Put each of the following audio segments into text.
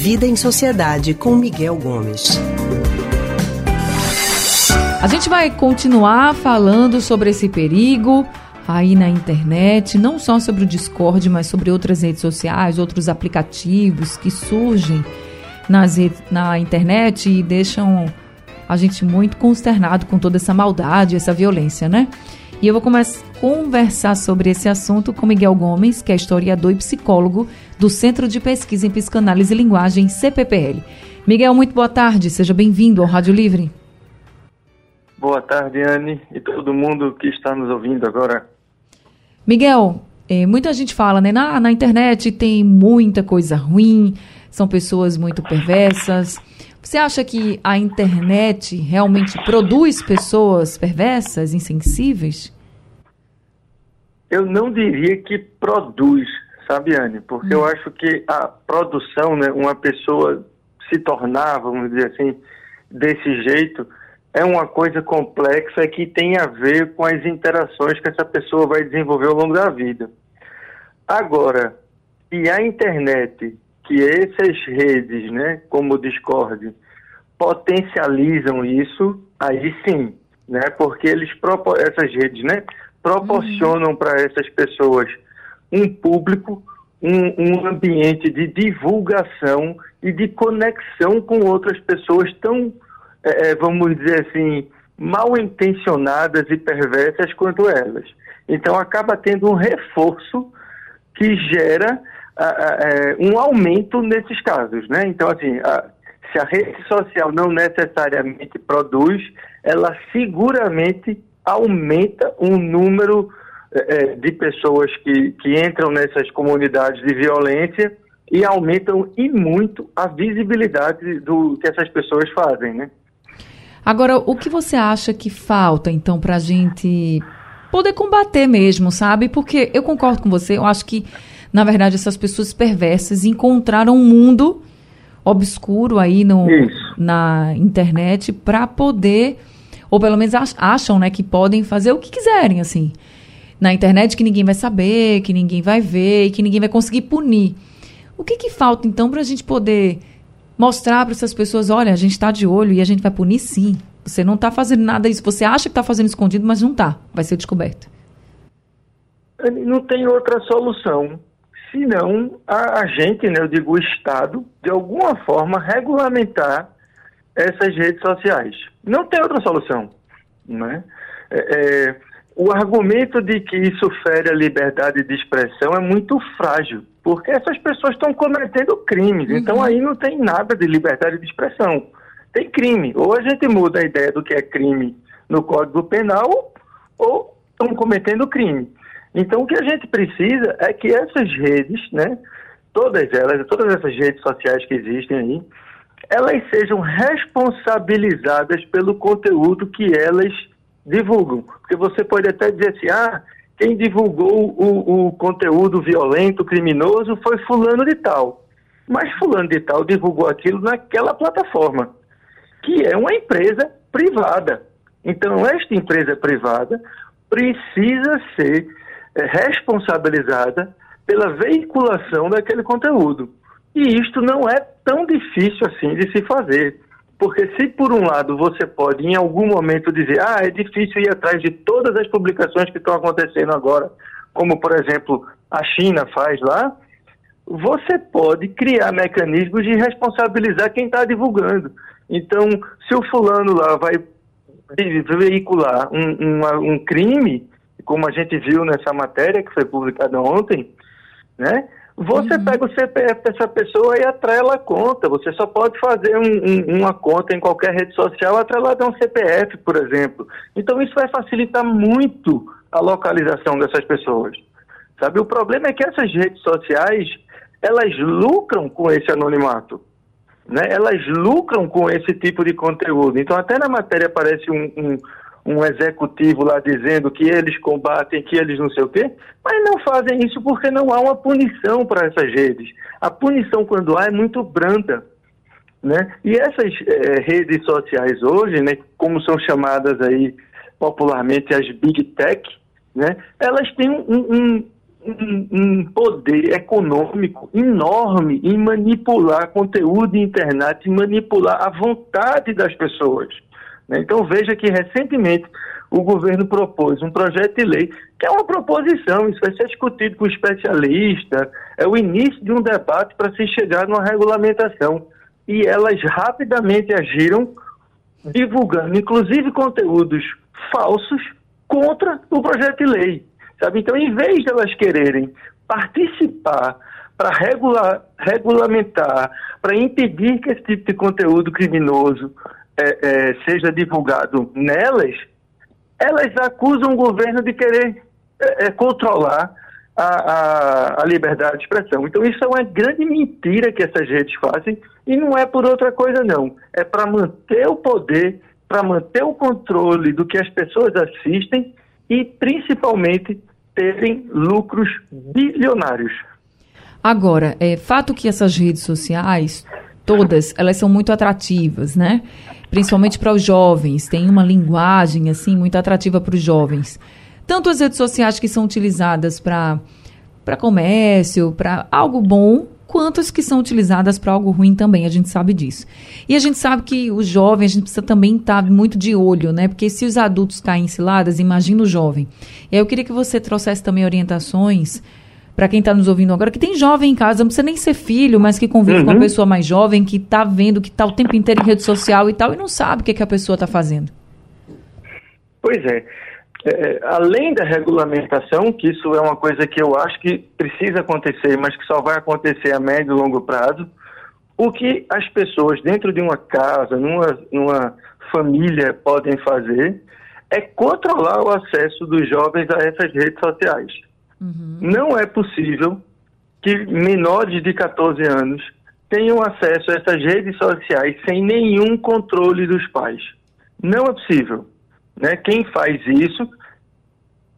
Vida em Sociedade com Miguel Gomes. A gente vai continuar falando sobre esse perigo aí na internet, não só sobre o Discord, mas sobre outras redes sociais, outros aplicativos que surgem nas na internet e deixam a gente muito consternado com toda essa maldade, essa violência, né? E eu vou começar a conversar sobre esse assunto com Miguel Gomes, que é historiador e psicólogo do Centro de Pesquisa em Psicanálise e Linguagem, CPPL. Miguel, muito boa tarde, seja bem-vindo ao Rádio Livre. Boa tarde, Anne, e todo mundo que está nos ouvindo agora. Miguel, é, muita gente fala, né? Na, na internet tem muita coisa ruim, são pessoas muito perversas. Você acha que a internet realmente produz pessoas perversas, insensíveis? Eu não diria que produz, sabe, Anne? Porque hum. eu acho que a produção, né, uma pessoa se tornar, vamos dizer assim, desse jeito, é uma coisa complexa que tem a ver com as interações que essa pessoa vai desenvolver ao longo da vida. Agora, e a internet, que essas redes, né, como o Discord, potencializam isso, aí sim, né, porque eles essas redes, né, proporcionam para essas pessoas um público, um, um ambiente de divulgação e de conexão com outras pessoas tão é, é, vamos dizer assim, mal intencionadas e perversas quanto elas. Então acaba tendo um reforço que gera é, um aumento nesses casos, né? Então assim, a, se a rede social não necessariamente produz, ela seguramente aumenta o número é, de pessoas que, que entram nessas comunidades de violência e aumentam e muito a visibilidade do que essas pessoas fazem, né? Agora, o que você acha que falta, então, para a gente poder combater mesmo, sabe? Porque eu concordo com você, eu acho que, na verdade, essas pessoas perversas encontraram um mundo obscuro aí no, na internet para poder, ou pelo menos acham, né, que podem fazer o que quiserem, assim. Na internet que ninguém vai saber, que ninguém vai ver e que ninguém vai conseguir punir. O que, que falta, então, para a gente poder mostrar para essas pessoas, olha, a gente está de olho e a gente vai punir sim. Você não está fazendo nada isso. Você acha que está fazendo escondido, mas não está. Vai ser descoberto. Não tem outra solução senão a, a gente, né, eu digo o Estado, de alguma forma regulamentar essas redes sociais. Não tem outra solução. Né? É, é, o argumento de que isso fere a liberdade de expressão é muito frágil, porque essas pessoas estão cometendo crimes, então uhum. então aí não tem nada de liberdade de expressão. Tem crime. Ou a gente muda a ideia do que é crime no Código Penal, ou estão cometendo crime. Então o que a gente precisa é que essas redes, né, todas elas, todas essas redes sociais que existem aí, elas sejam responsabilizadas pelo conteúdo que elas divulgam. Porque você pode até dizer assim, ah, quem divulgou o, o conteúdo violento, criminoso, foi fulano de tal. Mas fulano de tal divulgou aquilo naquela plataforma, que é uma empresa privada. Então, esta empresa privada precisa ser é, responsabilizada pela veiculação daquele conteúdo. E isto não é tão difícil assim de se fazer. Porque se por um lado você pode em algum momento dizer, ah, é difícil ir atrás de todas as publicações que estão acontecendo agora, como por exemplo a China faz lá, você pode criar mecanismos de responsabilizar quem está divulgando. Então, se o fulano lá vai veicular um, um, um crime, como a gente viu nessa matéria que foi publicada ontem, né? Você uhum. pega o CPF dessa pessoa e atrela a conta. Você só pode fazer um, um, uma conta em qualquer rede social atrelada a um CPF, por exemplo. Então isso vai facilitar muito a localização dessas pessoas. Sabe, o problema é que essas redes sociais, elas lucram com esse anonimato. Né? Elas lucram com esse tipo de conteúdo. Então até na matéria aparece um, um um executivo lá dizendo que eles combatem, que eles não sei o quê, mas não fazem isso porque não há uma punição para essas redes. A punição, quando há, é muito branda. Né? E essas é, redes sociais hoje, né, como são chamadas aí popularmente as Big Tech, né, elas têm um, um, um, um, poder econômico enorme em manipular conteúdo de internet, em manipular a vontade das pessoas. Né? Então veja que recentemente o governo propôs um projeto de lei, que é uma proposição, isso vai ser discutido com especialista, é o início de um debate para se chegar numa regulamentação. E elas rapidamente agiram, divulgando, inclusive, conteúdos falsos contra o projeto de lei. Sabe? Então, em vez de elas quererem participar para regular, regulamentar, para impedir que esse tipo de conteúdo criminoso é, é, seja divulgado nelas, elas acusam o governo de querer é, é, controlar a, a, a, liberdade de expressão. Então, isso é uma grande mentira que essas redes fazem e não é por outra coisa, não. É para manter o poder, para manter o controle do que as pessoas assistem e, principalmente, terem lucros bilionários. Agora, é fato que essas redes sociais, todas, elas são muito atrativas, né? Principalmente para os jovens, tem uma linguagem assim muito atrativa para os jovens. Tanto as redes sociais que são utilizadas para para comércio, para algo bom, quanto as que são utilizadas para algo ruim também, a gente sabe disso. E a gente sabe que os jovens, a gente precisa também estar tá muito de olho, né? Porque se os adultos caem em ciladas, imagina o jovem. E aí eu queria que você trouxesse também orientações para quem está nos ouvindo agora, que tem jovem em casa, não precisa nem ser filho, mas que convive uhum. com uma pessoa mais jovem, que está vendo, que está o tempo inteiro em rede social e tal, e não sabe o que, que a pessoa está fazendo. Pois é. É, além da regulamentação, que isso é uma coisa que eu acho que precisa acontecer, mas que só vai acontecer a médio e longo prazo, o que as pessoas dentro de uma casa, numa, numa família podem fazer é controlar o acesso dos jovens a essas redes sociais. Uhum. Não é possível que menores de 14 anos tenham acesso a essas redes sociais sem nenhum controle dos pais. Não é possível. Né? Quem faz isso,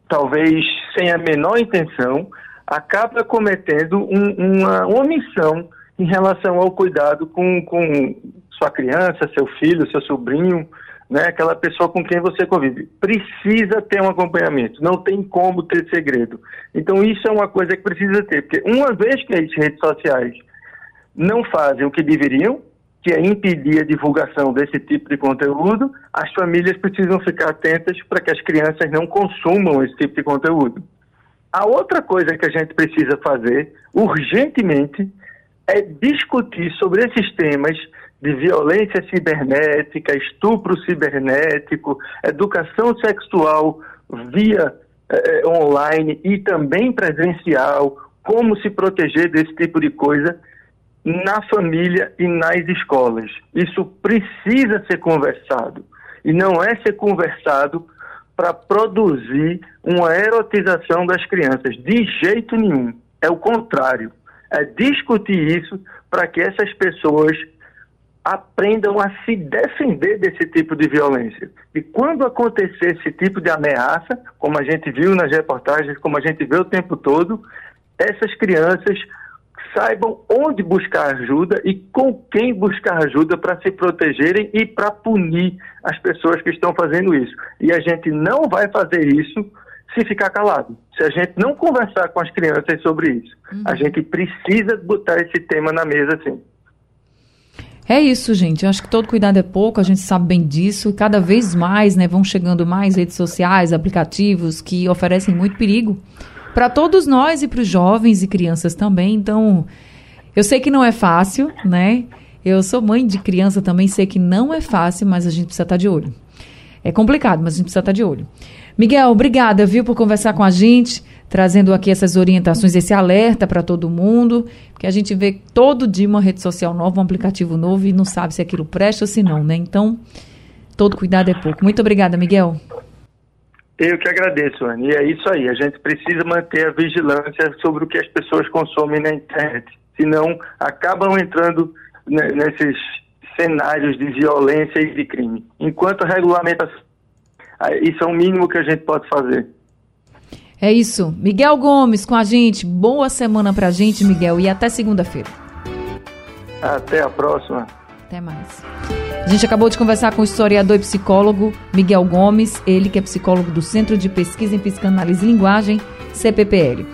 talvez sem a menor intenção, acaba cometendo um, uma omissão em relação ao cuidado com, com sua criança, seu filho, seu sobrinho, né, aquela pessoa com quem você convive. Precisa ter um acompanhamento, não tem como ter segredo. Então isso é uma coisa que precisa ter, porque uma vez que as redes sociais não fazem o que deveriam, que é impedir a divulgação desse tipo de conteúdo, as famílias precisam ficar atentas para que as crianças não consumam esse tipo de conteúdo. A outra coisa que a gente precisa fazer urgentemente é discutir sobre esses temas de violência cibernética, estupro cibernético, educação sexual via eh, online e também presencial, como se proteger desse tipo de coisa na família e nas escolas. Isso precisa ser conversado. E não é ser conversado para produzir uma erotização das crianças. De jeito nenhum. É o contrário. É discutir isso para que essas pessoas aprendam a se defender desse tipo de violência. E quando acontecer esse tipo de ameaça, como a gente viu nas reportagens, como a gente vê o tempo todo, essas crianças saibam onde buscar ajuda e com quem buscar ajuda para se protegerem e para punir as pessoas que estão fazendo isso. E a gente não vai fazer isso se ficar calado. Se a gente não conversar com as crianças sobre isso, uhum. a gente precisa botar esse tema na mesa, sim. É isso, gente. Eu acho que todo cuidado é pouco, a gente sabe bem disso. Cada vez mais, né, vão chegando mais redes sociais, aplicativos que oferecem muito perigo para todos nós e para os jovens e crianças também. Então, eu sei que não é fácil, né? Eu sou mãe de criança também, sei que não é fácil, mas a gente precisa estar tá de olho. É complicado, mas a gente precisa estar de olho. Miguel, obrigada, viu, por conversar com a gente, trazendo aqui essas orientações, esse alerta para todo mundo, porque a gente vê todo dia uma rede social nova, um aplicativo novo e não sabe se aquilo presta ou se não, né? Então, todo cuidado é pouco. Muito obrigada, Miguel. Eu que agradeço, Anne. E é isso aí. A gente precisa manter a vigilância sobre o que as pessoas consomem na internet. Senão, acabam entrando nesses cenários de violência e de crime. Enquanto regulamentação. Isso é o mínimo que a gente pode fazer. É isso. Miguel Gomes com a gente. Boa semana pra gente, Miguel. E até segunda-feira. Até a próxima. Até mais. A gente acabou de conversar com o historiador e psicólogo Miguel Gomes, ele que é psicólogo do Centro de Pesquisa em Psicanálise e Linguagem, CPPL.